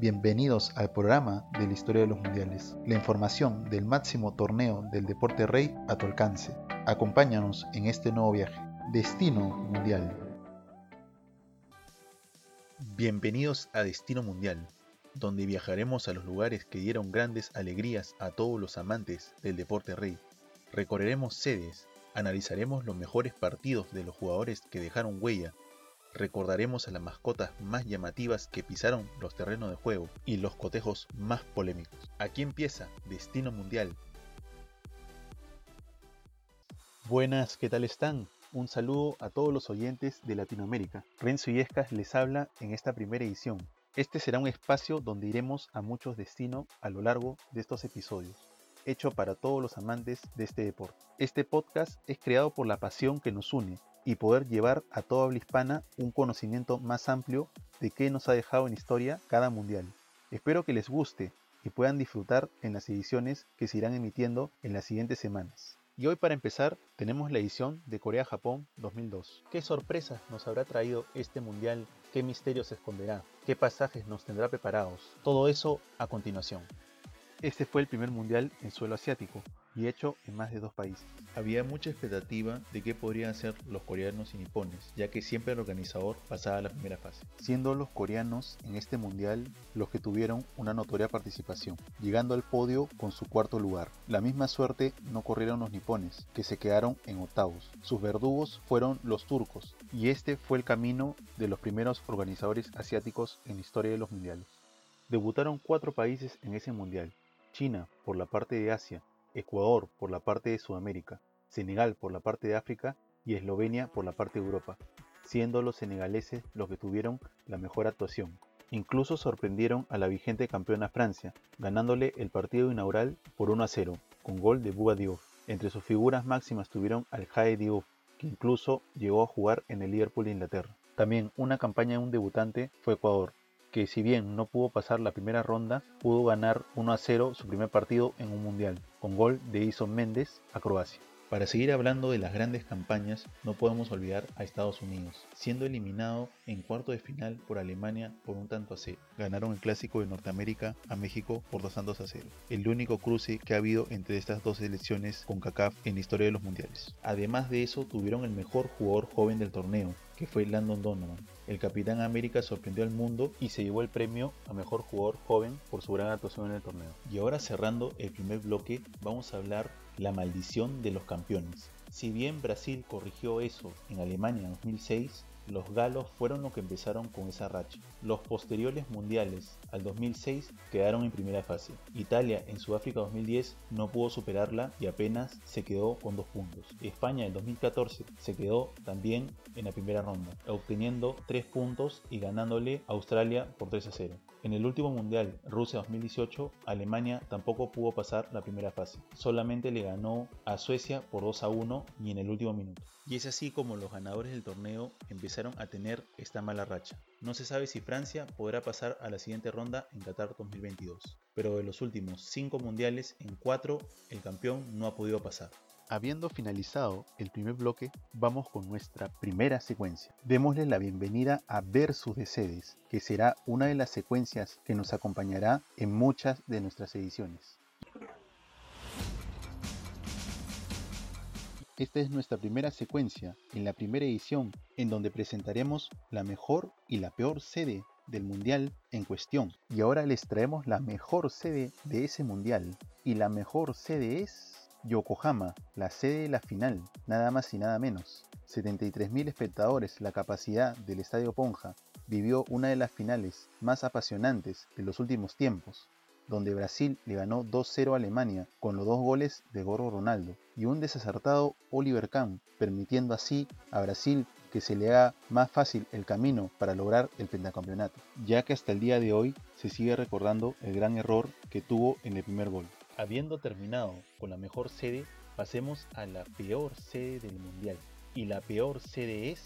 Bienvenidos al programa de la historia de los mundiales, la información del máximo torneo del deporte rey a tu alcance. Acompáñanos en este nuevo viaje. Destino Mundial. Bienvenidos a Destino Mundial, donde viajaremos a los lugares que dieron grandes alegrías a todos los amantes del deporte rey. Recorreremos sedes, analizaremos los mejores partidos de los jugadores que dejaron huella recordaremos a las mascotas más llamativas que pisaron los terrenos de juego y los cotejos más polémicos. Aquí empieza Destino Mundial. Buenas, ¿qué tal están? Un saludo a todos los oyentes de Latinoamérica. Renzo Yescas les habla en esta primera edición. Este será un espacio donde iremos a muchos destinos a lo largo de estos episodios hecho para todos los amantes de este deporte. Este podcast es creado por la pasión que nos une y poder llevar a toda habla hispana un conocimiento más amplio de qué nos ha dejado en historia cada mundial. Espero que les guste y puedan disfrutar en las ediciones que se irán emitiendo en las siguientes semanas. Y hoy para empezar tenemos la edición de Corea-Japón 2002. ¿Qué sorpresas nos habrá traído este mundial? ¿Qué misterios esconderá? ¿Qué pasajes nos tendrá preparados? Todo eso a continuación. Este fue el primer mundial en suelo asiático y hecho en más de dos países. Había mucha expectativa de qué podrían hacer los coreanos y nipones, ya que siempre el organizador pasaba la primera fase. Siendo los coreanos en este mundial los que tuvieron una notoria participación, llegando al podio con su cuarto lugar. La misma suerte no corrieron los nipones, que se quedaron en octavos. Sus verdugos fueron los turcos, y este fue el camino de los primeros organizadores asiáticos en la historia de los mundiales. Debutaron cuatro países en ese mundial, China por la parte de Asia, Ecuador por la parte de Sudamérica, Senegal por la parte de África y Eslovenia por la parte de Europa, siendo los senegaleses los que tuvieron la mejor actuación. Incluso sorprendieron a la vigente campeona Francia, ganándole el partido inaugural por 1 a 0, con gol de Bouba Diouf. Entre sus figuras máximas tuvieron al Jae Diouf, que incluso llegó a jugar en el Liverpool de Inglaterra. También una campaña de un debutante fue Ecuador, que si bien no pudo pasar la primera ronda, pudo ganar 1 a 0 su primer partido en un mundial, con gol de Ison Méndez a Croacia. Para seguir hablando de las grandes campañas, no podemos olvidar a Estados Unidos, siendo eliminado en cuarto de final por Alemania por un tanto a cero. Ganaron el clásico de Norteamérica a México por dos tantos a cero. El único cruce que ha habido entre estas dos selecciones con CACAF en la historia de los mundiales. Además de eso, tuvieron el mejor jugador joven del torneo, que fue Landon Donovan. El Capitán América sorprendió al mundo y se llevó el premio a Mejor Jugador Joven por su gran actuación en el torneo. Y ahora cerrando el primer bloque, vamos a hablar la maldición de los campeones. Si bien Brasil corrigió eso en Alemania en 2006, los galos fueron los que empezaron con esa racha. Los posteriores mundiales al 2006 quedaron en primera fase. Italia en Sudáfrica 2010 no pudo superarla y apenas se quedó con dos puntos. España en 2014 se quedó también en la primera ronda, obteniendo tres puntos y ganándole a Australia por 3 a 0. En el último mundial, Rusia 2018, Alemania tampoco pudo pasar la primera fase. Solamente le ganó a Suecia por 2 a 1 y en el último minuto. Y es así como los ganadores del torneo empezaron a tener esta mala racha. No se sabe si Francia podrá pasar a la siguiente ronda en Qatar 2022, pero de los últimos 5 mundiales, en 4 el campeón no ha podido pasar. Habiendo finalizado el primer bloque, vamos con nuestra primera secuencia. Démosle la bienvenida a Versus de Sedes, que será una de las secuencias que nos acompañará en muchas de nuestras ediciones. Esta es nuestra primera secuencia en la primera edición en donde presentaremos la mejor y la peor sede del mundial en cuestión. Y ahora les traemos la mejor sede de ese mundial. Y la mejor sede es Yokohama, la sede de la final, nada más y nada menos. 73.000 espectadores, la capacidad del Estadio Ponja, vivió una de las finales más apasionantes de los últimos tiempos, donde Brasil le ganó 2-0 a Alemania con los dos goles de Gorro Ronaldo y un desacertado Oliver Kahn, permitiendo así a Brasil que se le haga más fácil el camino para lograr el pentacampeonato, ya que hasta el día de hoy se sigue recordando el gran error que tuvo en el primer gol. Habiendo terminado con la mejor sede, pasemos a la peor sede del mundial. Y la peor sede es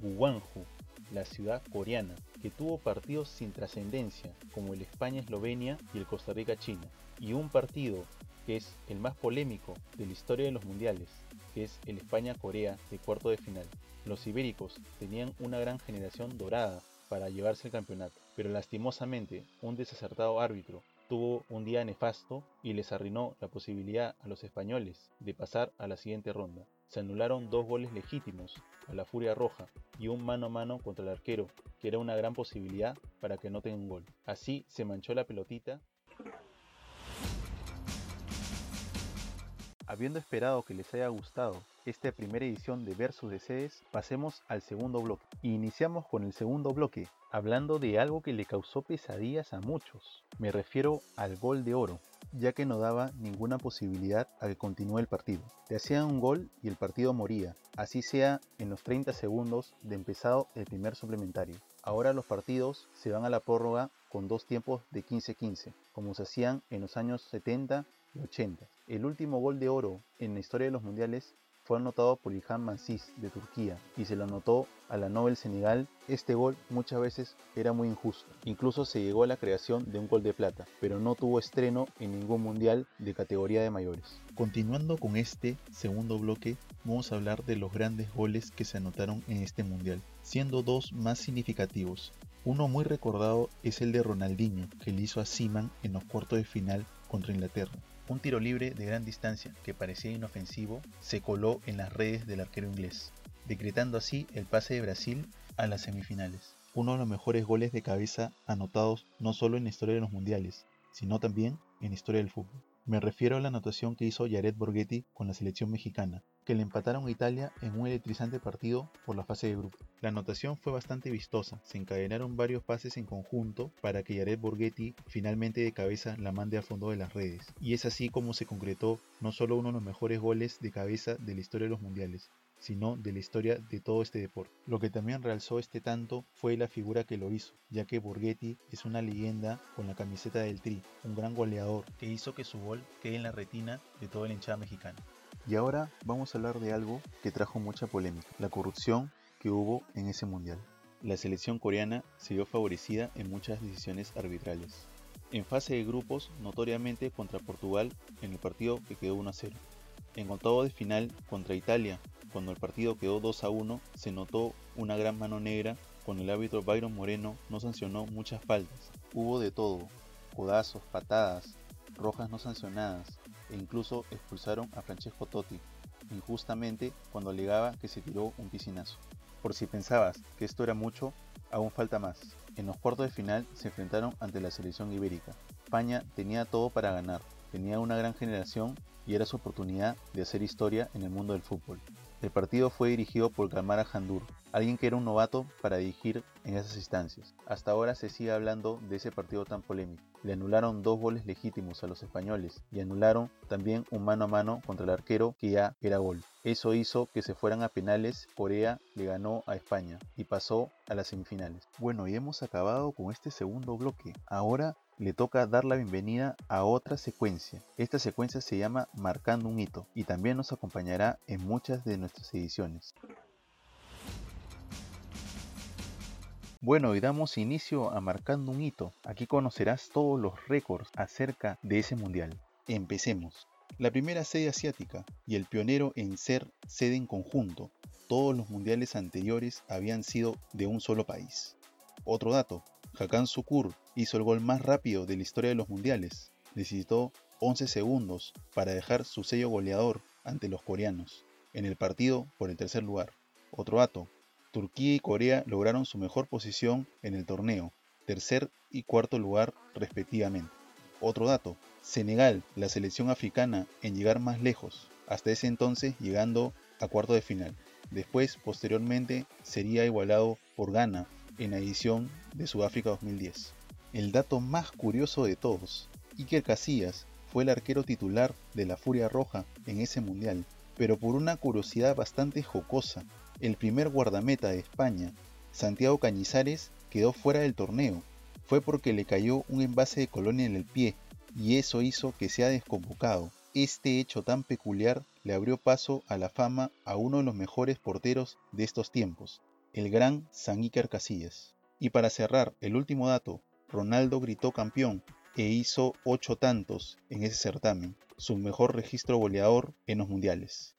Guangzhou, la ciudad coreana, que tuvo partidos sin trascendencia, como el España-Eslovenia y el Costa Rica-China, y un partido que es el más polémico de la historia de los mundiales, que es el España-Corea de cuarto de final. Los ibéricos tenían una gran generación dorada, para llevarse el campeonato, pero lastimosamente un desacertado árbitro tuvo un día nefasto y les arruinó la posibilidad a los españoles de pasar a la siguiente ronda. Se anularon dos goles legítimos a la Furia Roja y un mano a mano contra el arquero, que era una gran posibilidad para que no tenga un gol. Así se manchó la pelotita. Habiendo esperado que les haya gustado esta primera edición de Versus de Sedes, pasemos al segundo bloque. iniciamos con el segundo bloque, hablando de algo que le causó pesadillas a muchos. Me refiero al gol de oro, ya que no daba ninguna posibilidad a que continúe el partido. Te hacían un gol y el partido moría, así sea en los 30 segundos de empezado el primer suplementario. Ahora los partidos se van a la prórroga con dos tiempos de 15-15, como se hacían en los años 70 y 80. El último gol de oro en la historia de los mundiales fue anotado por Ilhan Mansis de Turquía y se lo anotó a la Nobel Senegal. Este gol muchas veces era muy injusto. Incluso se llegó a la creación de un gol de plata, pero no tuvo estreno en ningún mundial de categoría de mayores. Continuando con este segundo bloque, vamos a hablar de los grandes goles que se anotaron en este mundial, siendo dos más significativos. Uno muy recordado es el de Ronaldinho, que le hizo a Seaman en los cuartos de final contra Inglaterra. Un tiro libre de gran distancia que parecía inofensivo se coló en las redes del arquero inglés, decretando así el pase de Brasil a las semifinales. Uno de los mejores goles de cabeza anotados no solo en la historia de los mundiales, sino también en la historia del fútbol. Me refiero a la anotación que hizo Jared Borghetti con la selección mexicana, que le empataron a Italia en un electrizante partido por la fase de grupo. La anotación fue bastante vistosa, se encadenaron varios pases en conjunto para que Jared Borghetti finalmente de cabeza la mande al fondo de las redes, y es así como se concretó no solo uno de los mejores goles de cabeza de la historia de los mundiales, sino de la historia de todo este deporte. Lo que también realzó este tanto fue la figura que lo hizo, ya que Borghetti es una leyenda con la camiseta del Tri, un gran goleador que hizo que su gol quede en la retina de toda la hinchada mexicana. Y ahora vamos a hablar de algo que trajo mucha polémica, la corrupción que hubo en ese mundial. La selección coreana se vio favorecida en muchas decisiones arbitrales. En fase de grupos, notoriamente contra Portugal en el partido que quedó 1 a 0. En octavo de final contra Italia, cuando el partido quedó 2 a 1, se notó una gran mano negra cuando el árbitro Byron Moreno no sancionó muchas faltas. Hubo de todo, codazos, patadas, rojas no sancionadas, e incluso expulsaron a Francesco Totti, injustamente cuando alegaba que se tiró un piscinazo. Por si pensabas que esto era mucho, aún falta más. En los cuartos de final se enfrentaron ante la selección ibérica. España tenía todo para ganar, tenía una gran generación y era su oportunidad de hacer historia en el mundo del fútbol. El partido fue dirigido por Gamara Jandur, alguien que era un novato para dirigir en esas instancias. Hasta ahora se sigue hablando de ese partido tan polémico. Le anularon dos goles legítimos a los españoles y anularon también un mano a mano contra el arquero que ya era gol. Eso hizo que se fueran a penales, Corea le ganó a España y pasó a las semifinales. Bueno, y hemos acabado con este segundo bloque. Ahora le toca dar la bienvenida a otra secuencia. Esta secuencia se llama Marcando un hito y también nos acompañará en muchas de nuestras ediciones. Bueno, y damos inicio a Marcando un hito. Aquí conocerás todos los récords acerca de ese mundial. Empecemos. La primera sede asiática y el pionero en ser sede en conjunto. Todos los mundiales anteriores habían sido de un solo país. Otro dato, Hakan Sukur hizo el gol más rápido de la historia de los mundiales. Necesitó 11 segundos para dejar su sello goleador ante los coreanos, en el partido por el tercer lugar. Otro dato, Turquía y Corea lograron su mejor posición en el torneo, tercer y cuarto lugar respectivamente. Otro dato, Senegal, la selección africana en llegar más lejos, hasta ese entonces llegando a cuarto de final. Después, posteriormente, sería igualado por Ghana en la edición de Sudáfrica 2010. El dato más curioso de todos, Iker Casillas fue el arquero titular de la Furia Roja en ese mundial, pero por una curiosidad bastante jocosa, el primer guardameta de España, Santiago Cañizares, quedó fuera del torneo. Fue porque le cayó un envase de colonia en el pie y eso hizo que sea desconvocado. Este hecho tan peculiar le abrió paso a la fama a uno de los mejores porteros de estos tiempos, el gran San Casillas. Y para cerrar, el último dato, Ronaldo gritó campeón e hizo 8 tantos en ese certamen, su mejor registro goleador en los mundiales.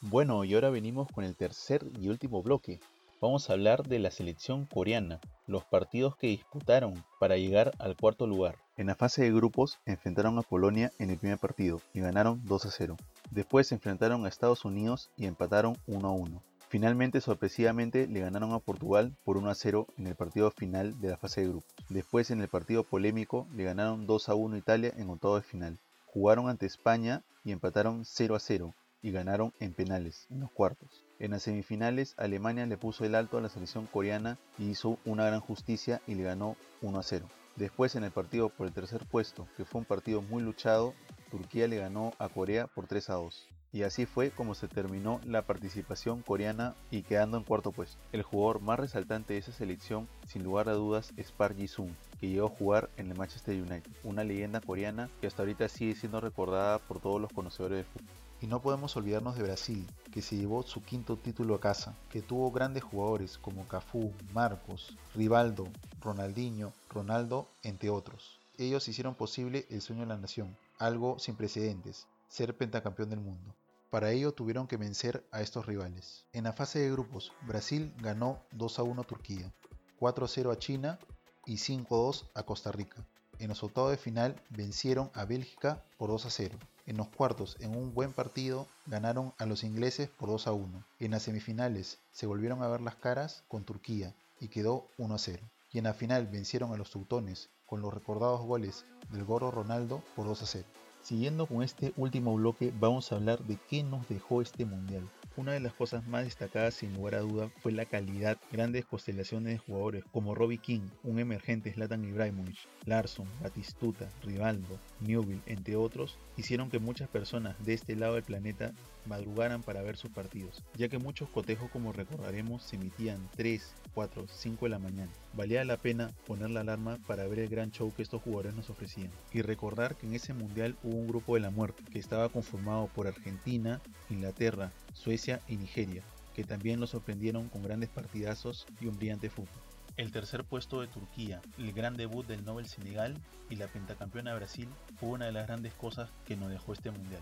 Bueno, y ahora venimos con el tercer y último bloque. Vamos a hablar de la selección coreana, los partidos que disputaron para llegar al cuarto lugar. En la fase de grupos enfrentaron a Polonia en el primer partido y ganaron 2 a 0. Después se enfrentaron a Estados Unidos y empataron 1 a 1. Finalmente, sorpresivamente, le ganaron a Portugal por 1 a 0 en el partido final de la fase de grupos. Después, en el partido polémico, le ganaron 2 a 1 a Italia en octavo de final. Jugaron ante España y empataron 0 a 0 y ganaron en penales en los cuartos. En las semifinales, Alemania le puso el alto a la selección coreana y hizo una gran justicia y le ganó 1 a 0. Después, en el partido por el tercer puesto, que fue un partido muy luchado, Turquía le ganó a Corea por 3 a 2. Y así fue como se terminó la participación coreana y quedando en cuarto puesto. El jugador más resaltante de esa selección, sin lugar a dudas, es Park Ji-sung, que llegó a jugar en el Manchester United, una leyenda coreana que hasta ahorita sigue siendo recordada por todos los conocedores del fútbol. Y no podemos olvidarnos de Brasil, que se llevó su quinto título a casa, que tuvo grandes jugadores como Cafú, Marcos, Rivaldo, Ronaldinho, Ronaldo, entre otros. Ellos hicieron posible el sueño de la nación, algo sin precedentes, ser pentacampeón del mundo. Para ello tuvieron que vencer a estos rivales. En la fase de grupos, Brasil ganó 2 a 1 a Turquía, 4 a 0 a China y 5 a 2 a Costa Rica. En los octavos de final vencieron a Bélgica por 2 a 0. En los cuartos, en un buen partido, ganaron a los ingleses por 2 a 1. En las semifinales se volvieron a ver las caras con Turquía y quedó 1 a 0. Y en la final vencieron a los teutones con los recordados goles del gorro Ronaldo por 2 a 0. Siguiendo con este último bloque, vamos a hablar de qué nos dejó este mundial. Una de las cosas más destacadas sin lugar a duda fue la calidad, grandes constelaciones de jugadores como Robbie King, un emergente Zlatan Ibrahimovic, Larson, Batistuta, Rivaldo, Newville, entre otros, hicieron que muchas personas de este lado del planeta madrugaran para ver sus partidos, ya que muchos cotejos como recordaremos se emitían 3, 4, 5 de la mañana. Valía la pena poner la alarma para ver el gran show que estos jugadores nos ofrecían. Y recordar que en ese mundial hubo un grupo de la muerte que estaba conformado por Argentina, Inglaterra, Suecia y Nigeria, que también los sorprendieron con grandes partidazos y un brillante fútbol. El tercer puesto de Turquía, el gran debut del Nobel Senegal y la pentacampeona Brasil fue una de las grandes cosas que nos dejó este mundial.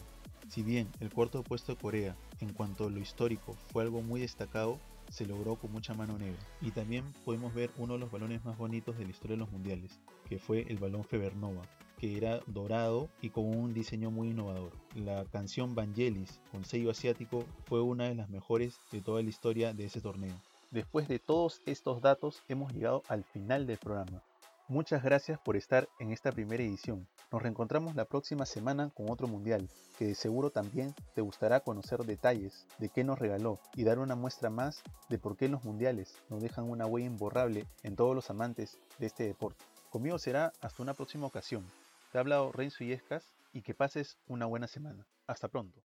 Si bien el cuarto puesto de Corea, en cuanto a lo histórico, fue algo muy destacado, se logró con mucha mano negra. Y también podemos ver uno de los balones más bonitos de la historia de los mundiales, que fue el balón Febernova, que era dorado y con un diseño muy innovador. La canción Vangelis con sello asiático fue una de las mejores de toda la historia de ese torneo. Después de todos estos datos hemos llegado al final del programa. Muchas gracias por estar en esta primera edición. Nos reencontramos la próxima semana con otro mundial, que de seguro también te gustará conocer detalles de qué nos regaló y dar una muestra más de por qué los mundiales nos dejan una huella imborrable en todos los amantes de este deporte. Conmigo será hasta una próxima ocasión. Te ha hablado Renzo Yescas y que pases una buena semana. Hasta pronto.